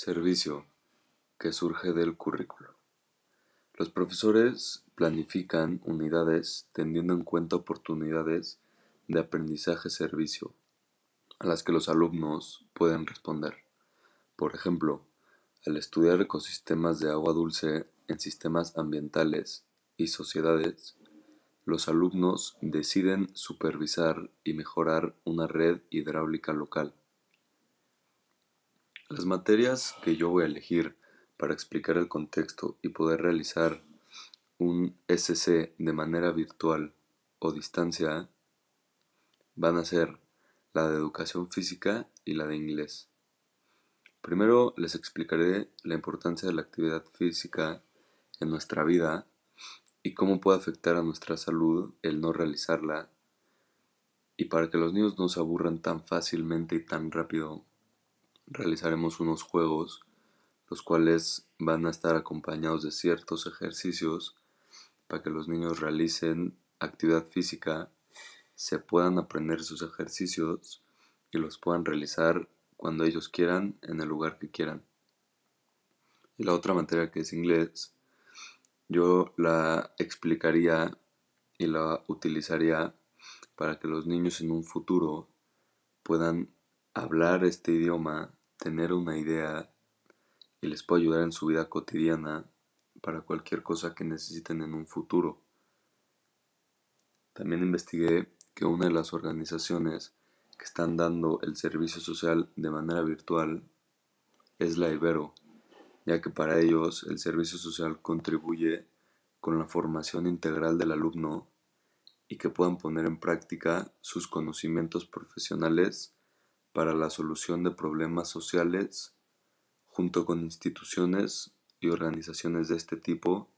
Servicio, que surge del currículo. Los profesores planifican unidades teniendo en cuenta oportunidades de aprendizaje-servicio a las que los alumnos pueden responder. Por ejemplo, al estudiar ecosistemas de agua dulce en sistemas ambientales y sociedades, los alumnos deciden supervisar y mejorar una red hidráulica local. Las materias que yo voy a elegir para explicar el contexto y poder realizar un SC de manera virtual o distancia van a ser la de educación física y la de inglés. Primero les explicaré la importancia de la actividad física en nuestra vida y cómo puede afectar a nuestra salud el no realizarla. Y para que los niños no se aburran tan fácilmente y tan rápido, realizaremos unos juegos, los cuales van a estar acompañados de ciertos ejercicios para que los niños realicen actividad física, se puedan aprender sus ejercicios y los puedan realizar cuando ellos quieran, en el lugar que quieran. Y la otra materia que es inglés, yo la explicaría y la utilizaría para que los niños en un futuro puedan hablar este idioma, tener una idea y les pueda ayudar en su vida cotidiana para cualquier cosa que necesiten en un futuro. También investigué que una de las organizaciones que están dando el servicio social de manera virtual es la Ibero, ya que para ellos el servicio social contribuye con la formación integral del alumno y que puedan poner en práctica sus conocimientos profesionales para la solución de problemas sociales junto con instituciones y organizaciones de este tipo